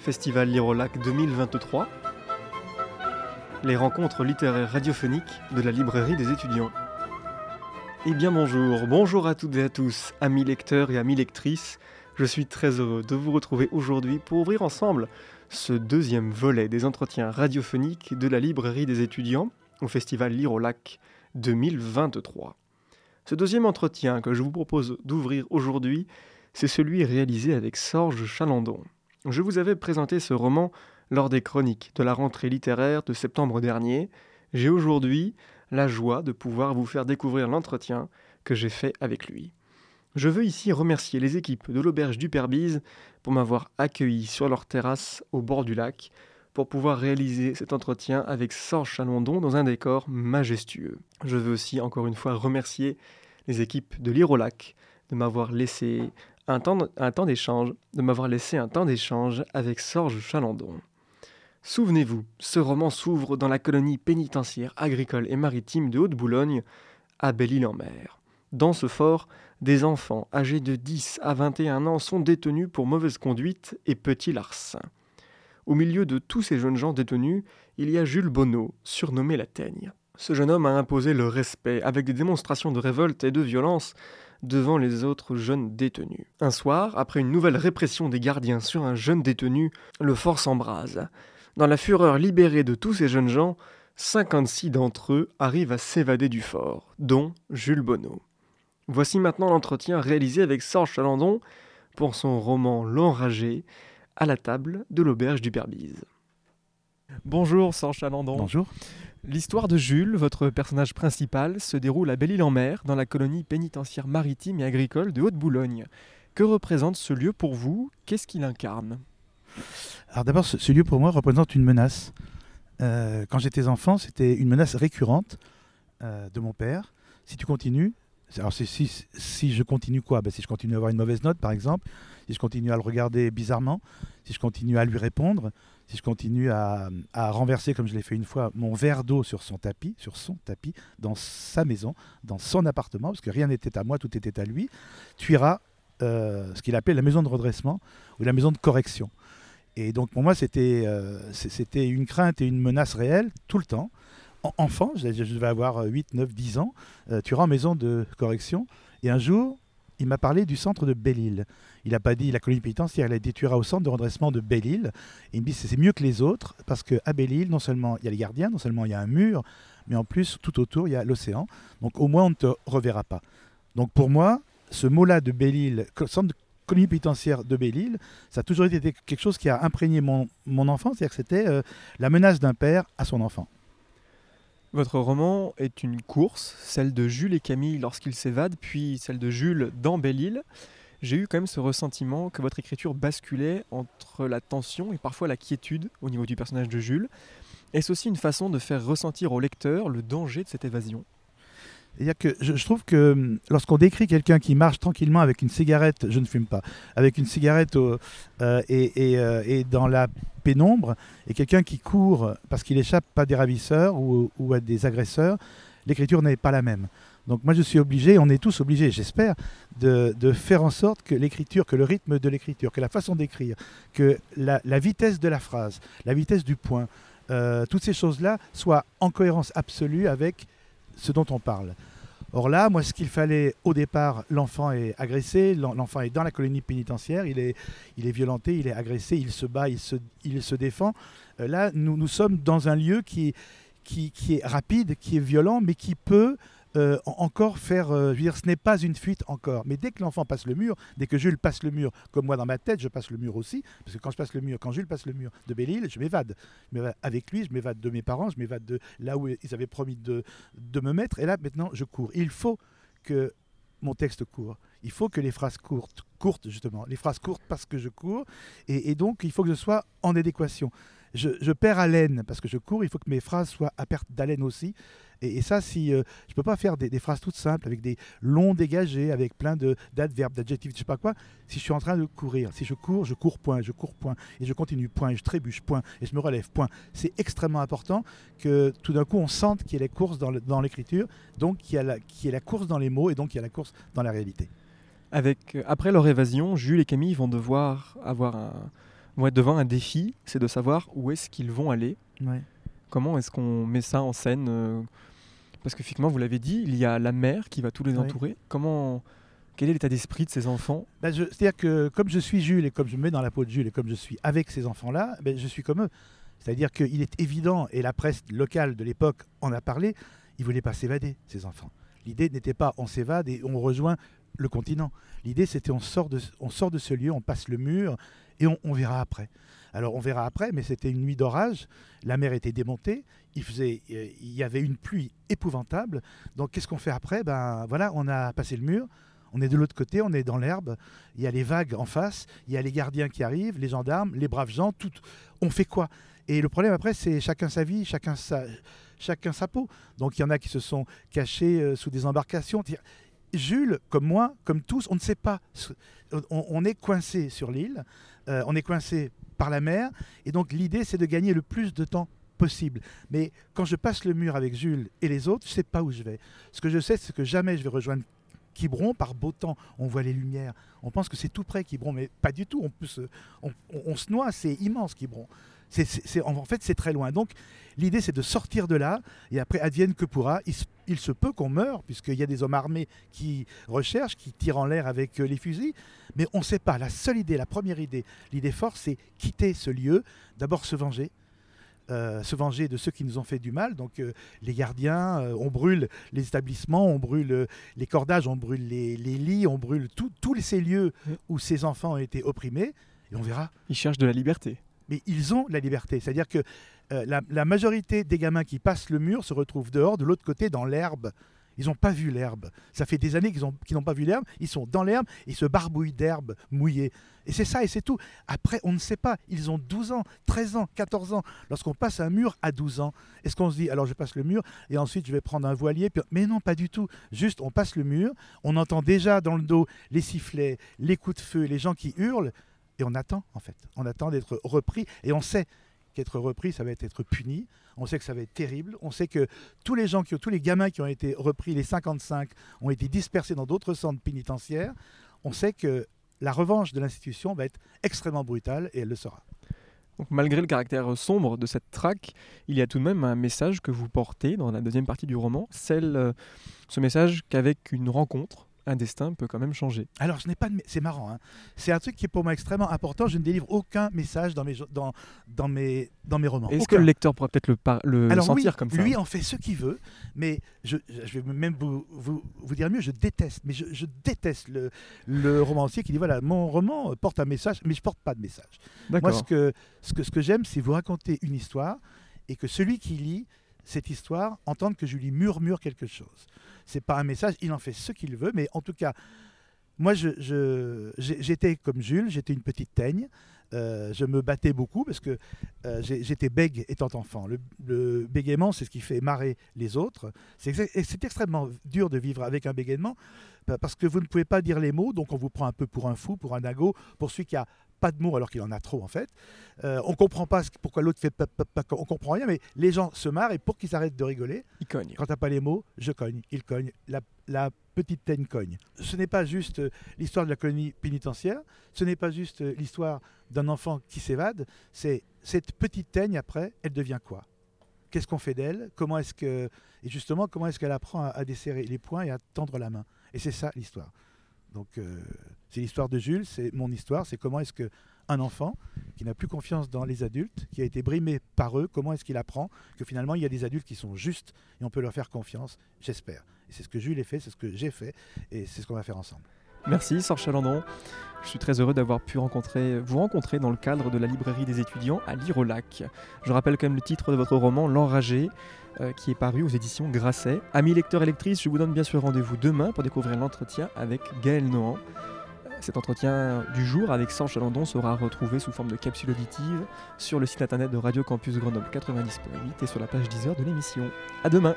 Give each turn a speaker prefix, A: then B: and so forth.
A: Festival Lire 2023, les rencontres littéraires radiophoniques de la librairie des étudiants. Eh bien bonjour, bonjour à toutes et à tous, amis lecteurs et amis lectrices. Je suis très heureux de vous retrouver aujourd'hui pour ouvrir ensemble ce deuxième volet des entretiens radiophoniques de la librairie des étudiants au Festival Lire 2023. Ce deuxième entretien que je vous propose d'ouvrir aujourd'hui, c'est celui réalisé avec Sorge Chalandon. Je vous avais présenté ce roman lors des chroniques de la rentrée littéraire de septembre dernier. J'ai aujourd'hui la joie de pouvoir vous faire découvrir l'entretien que j'ai fait avec lui. Je veux ici remercier les équipes de l'auberge du Perbise pour m'avoir accueilli sur leur terrasse au bord du lac pour pouvoir réaliser cet entretien avec Sorge Chalandon dans un décor majestueux. Je veux aussi encore une fois remercier les équipes de l'Irolac de m'avoir laissé un temps, d'échange, de m'avoir laissé un temps d'échange avec Sorge Chalandon. Souvenez-vous, ce roman s'ouvre dans la colonie pénitentiaire agricole et maritime de Haute-Boulogne, à Belle-Île-en-Mer. Dans ce fort, des enfants âgés de 10 à 21 ans sont détenus pour mauvaise conduite et petit larcin. Au milieu de tous ces jeunes gens détenus, il y a Jules Bonneau, surnommé la Teigne. Ce jeune homme a imposé le respect avec des démonstrations de révolte et de violence devant les autres jeunes détenus. Un soir, après une nouvelle répression des gardiens sur un jeune détenu, le fort s'embrase. Dans la fureur libérée de tous ces jeunes gens, 56 d'entre eux arrivent à s'évader du fort, dont Jules Bonneau. Voici maintenant l'entretien réalisé avec Sorge Chalandon pour son roman L'Enragé, à la table de l'auberge du Perbise. Bonjour Sorge Chalandon.
B: Bonjour.
A: L'histoire de Jules, votre personnage principal, se déroule à Belle-Île-en-Mer, dans la colonie pénitentiaire maritime et agricole de Haute-Boulogne. Que représente ce lieu pour vous? Qu'est-ce qu'il incarne?
B: Alors d'abord, ce, lieu pour moi représente une menace. Euh, quand j'étais enfant, c'était une menace récurrente euh, de mon père. Si tu continues, alors si, si, je continue quoi? Ben, Si je continue à avoir une mauvaise note, par exemple, si je continue à le regarder bizarrement, si je continue à lui répondre, si je continue à, renverser, comme je l'ai fait une fois, mon verre d'eau sur son tapis, sur son tapis, dans sa maison, dans son appartement, parce que rien n'était à moi, tout était à lui, tu iras euh, ce qu'il appelait la maison de redressement ou la maison de correction. Et donc pour moi, c'était euh, une crainte et une menace réelle tout le temps. enfant, je, devais avoir 8, 9, 10 ans, euh, tu iras en maison de correction. Et un jour, il m'a parlé du centre de Belle-Île. Il n'a pas dit la colonie pénitentiaire, il a dit tu iras au centre de redressement de Belle-Île. Il me dit c'est mieux que les autres parce qu'à Belle-Île, non seulement il y a les gardiens, non seulement il y a un mur, mais en plus tout autour il y a l'océan. Donc au moins on ne te reverra pas. Donc pour moi, ce mot-là de Belle-Île, centre de colonie pénitentiaire de Belle-Île, ça a toujours été quelque chose qui a imprégné mon, mon enfance, c'est-à-dire que c'était euh, la menace d'un père à son enfant.
A: Votre roman est une course, celle de Jules et Camille lorsqu'ils s'évadent, puis celle de Jules dans Belle-Île. J'ai eu quand même ce ressentiment que votre écriture basculait entre la tension et parfois la quiétude au niveau du personnage de Jules. Est-ce aussi une façon de faire ressentir au lecteur le danger de cette évasion?
B: Que je, trouve que hum, lorsqu'on décrit quelqu'un qui marche tranquillement avec une cigarette, je ne fume pas, avec une cigarette euh, euh, et, dans la pénombre, et quelqu'un qui court parce qu'il échappe à des ravisseurs ou, à des agresseurs, l'écriture n'est pas la même. Donc moi je suis obligé, on est tous obligés, j'espère, de, faire en sorte que l'écriture, que le rythme de l'écriture, que la façon d'écrire, que la, vitesse de la phrase, la vitesse du point, euh, toutes ces choses-là soient en cohérence absolue avec ce dont on parle. Or là, moi, ce qu'il fallait au départ, l'enfant est agressé, l'enfant est dans la colonie pénitentiaire, il est, il est violenté, il est agressé, il se bat, il se, il se défend. Euh, là, nous, nous sommes dans un lieu qui, qui, qui est rapide, qui est violent, mais qui peut euh, encore faire. Euh, je veux dire, ce n'est pas une fuite encore. Mais dès que l'enfant passe le mur, dès que Jules passe le mur, comme moi dans ma tête, je passe le mur aussi. Parce que quand je passe le mur, quand Jules passe le mur de Belle-Île, je m'évade. Avec lui, je m'évade de mes parents, je m'évade de là où ils avaient promis de, de me mettre. Et là, maintenant, je cours. Il faut que mon texte court. Il faut que les phrases courtes, courtes justement, les phrases courtes parce que je cours, et, donc il faut que je sois en adéquation. Je, perds haleine parce que je cours, il faut que mes phrases soient à perte d'haleine aussi. Et, ça, si euh, je peux pas faire des, phrases toutes simples avec des longs dégagés, avec plein d'adverbes, d'adjectifs, je sais pas quoi, si je suis en train de courir. Si je cours, je cours point, je cours point, et je continue point, et je trébuche point, et je me relève point. C'est extrêmement important que tout d'un coup on sente qu'il y a la course dans l'écriture, donc qu'il y, a la, y a la course dans les mots, et donc qu'il y a la course dans la réalité.
A: Avec, euh, après leur évasion, Jules et Camille vont devoir avoir un être devant un défi, c'est de savoir où est-ce qu'ils vont aller.
B: Ouais.
A: Comment est-ce qu'on met ça en scène euh, Parce que finalement, vous l'avez dit, il y a la mère qui va tous les
B: Ouais.
A: entourer. Comment Quel est l'état d'esprit de ces enfants?
B: Ben, je- C'est-à-dire que comme je suis Jules et comme je me mets dans la peau de Jules et comme je suis avec ces enfants-là, ben, je suis comme eux. C'est-à-dire qu'il est évident, et la presse locale de l'époque en a parlé, ils voulaient pas s'évader, ces enfants. L'idée n'était pas on s'évade et on rejoint le continent. L'idée c'était on sort, de, on sort de ce lieu, on passe le mur et on, verra après. Alors on verra après, mais c'était une nuit d'orage, la mer était démontée, il, euh, y avait une pluie épouvantable. Donc qu'est-ce qu'on fait après? Ben voilà, on a passé le mur, on est de l'autre côté, on est dans l'herbe, il y a les vagues en face, il y a les gardiens qui arrivent, les gendarmes, les braves gens, tout. On fait quoi? Et le problème après, c'est chacun sa vie, chacun sa, chacun sa peau. Donc il y en a qui se sont cachés euh, sous des embarcations. Jules, comme moi, comme tous, on ne sait pas. On, est coincé sur l'île, euh, on est coincé par la mer, et donc l'idée c'est de gagner le plus de temps possible. Mais quand je passe le mur avec Jules et les autres, je ne sais pas où je vais. Ce que je sais, c'est que jamais je vais rejoindre Quiberon par beau temps. On voit les lumières. On pense que c'est tout près Quiberon, mais pas du tout. On, peut se, on- on se noie, c'est immense Quiberon. C'est, c'est- c'est- en fait, c'est très loin. Donc, l'idée, c'est de sortir de là, et après, advienne que pourra. Il, se- il se peut qu'on meure, puisqu'il y a des hommes armés qui recherchent, qui tirent en l'air avec euh, les fusils, mais on ne sait pas. La seule idée, la première idée, l'idée forte, c'est quitter ce lieu, d'abord se venger. euh, se venger de ceux qui nous ont fait du mal. Donc euh, les gardiens, euh, on brûle les établissements, on brûle euh, les cordages, on brûle les, les lits, on brûle tous ces lieux où ces enfants ont été opprimés, et on verra
A: Ils cherchent de la liberté.
B: Mais ils ont la liberté. C'est-à-dire que euh, la, majorité des gamins qui passent le mur se retrouvent dehors, de l'autre côté, dans l'herbe. Ils n'ont pas vu l'herbe. Ça fait des années qu'ils ont- qu'ils n'ont pas vu l'herbe. Ils sont dans l'herbe, ils se barbouillent d'herbe mouillée. Et c'est ça, et c'est tout. Après, on ne sait pas. Ils ont 12 ans, 13 ans, 14 ans. Lorsqu'on passe un mur à 12 ans, est-ce qu'on se dit, alors je passe le mur, et ensuite je vais prendre un voilier Mais non, pas du tout. Juste, on passe le mur, on entend déjà dans le dos les sifflets, les coups de feu, les gens qui hurlent, et on attend, en fait. On attend d'être repris, et on sait qu'être repris, ça va être être puni. On sait que ça va être terrible. On sait que tous les gens, qui, tous les gamins qui ont été repris, les 55, ont été dispersés dans d'autres centres pénitentiaires. On sait que la revanche de l'institution va être extrêmement brutale et elle le sera.
A: Donc, malgré le caractère sombre de cette traque, il y a tout de même un message que vous portez dans la deuxième partie du roman, celle, euh, ce message qu'avec une rencontre, un destin peut quand même changer.
B: Alors, je n'ai pas de... C'est marrant. hein. C'est un truc qui est pour moi extrêmement important. Je ne délivre aucun message dans mes, dans, dans mes, dans mes romans.
A: Est-ce que le lecteur pourrait peut-être le, par- le
B: Alors
A: sentir
B: oui,
A: comme ça
B: lui en fait ce qu'il veut, mais je, je vais même vous, vous, vous dire mieux, je déteste, mais je, je déteste le, le romancier qui dit voilà, mon roman porte un message, mais je porte pas de message. Moi, ce que, ce que, ce que j'aime, c'est vous raconter une histoire et que celui qui lit cette histoire entende que lui murmure quelque chose. C'est pas un message, il en fait ce qu'il veut, mais en tout cas, moi, j'étais comme Jules, j'étais une petite teigne. Euh, je me battais beaucoup parce que euh, j'étais bègue étant enfant. Le, bégaiement, c'est ce qui fait marrer les autres. C'est extrêmement dur de vivre avec un bégaiement pa- parce que vous ne pouvez pas dire les mots, donc on vous prend un peu pour un fou, pour un dingo, pour celui qui a pas de mots alors qu'il en a trop en fait. Euh, on comprend pas ce- pourquoi l'autre fait pas, pas- pas- on comprend rien, mais les gens se marrent et pour qu'ils arrêtent de rigoler,
A: Il cogne.
B: quand t'as pas les mots, je cogne, il cogne, la, la petite teigne cogne. Ce n'est pas juste euh, l'histoire de la colonie pénitentiaire, ce n'est pas juste euh, l'histoire d'un enfant qui s'évade, c'est cette petite teigne après, elle devient quoi? Qu'est-ce qu'on fait d'elle? Comment est-ce que et justement comment est-ce qu'elle apprend à, à desserrer les poings et à tendre la main? Et c'est ça l'histoire. Donc euh, c'est l'histoire de Jules, c'est mon histoire, c'est comment est-ce que un enfant qui n'a plus confiance dans les adultes, qui a été brimé par eux, comment est-ce qu'il apprend que finalement il y a des adultes qui sont justes et on peut leur faire confiance, j'espère. Et c'est ce que Jules a fait, c'est ce que j'ai fait et c'est ce qu'on va faire ensemble.
A: Merci Sorge Chalandon. Je suis très heureux d'avoir pu vous rencontrer dans le cadre de la librairie des étudiants à Lire au Lac. Je rappelle quand même le titre de votre roman L'Enragé, euh, qui est paru aux éditions Grasset. Amis lecteurs et lectrices, je vous donne bien sûr rendez-vous demain pour découvrir l'entretien avec Gaël Nohan. Cet entretien du jour avec Sorge Chalandon sera retrouvé sous forme de capsule auditive sur le site internet de Radio Campus Grenoble 90.8 et sur la page 10 heures de l'émission. À demain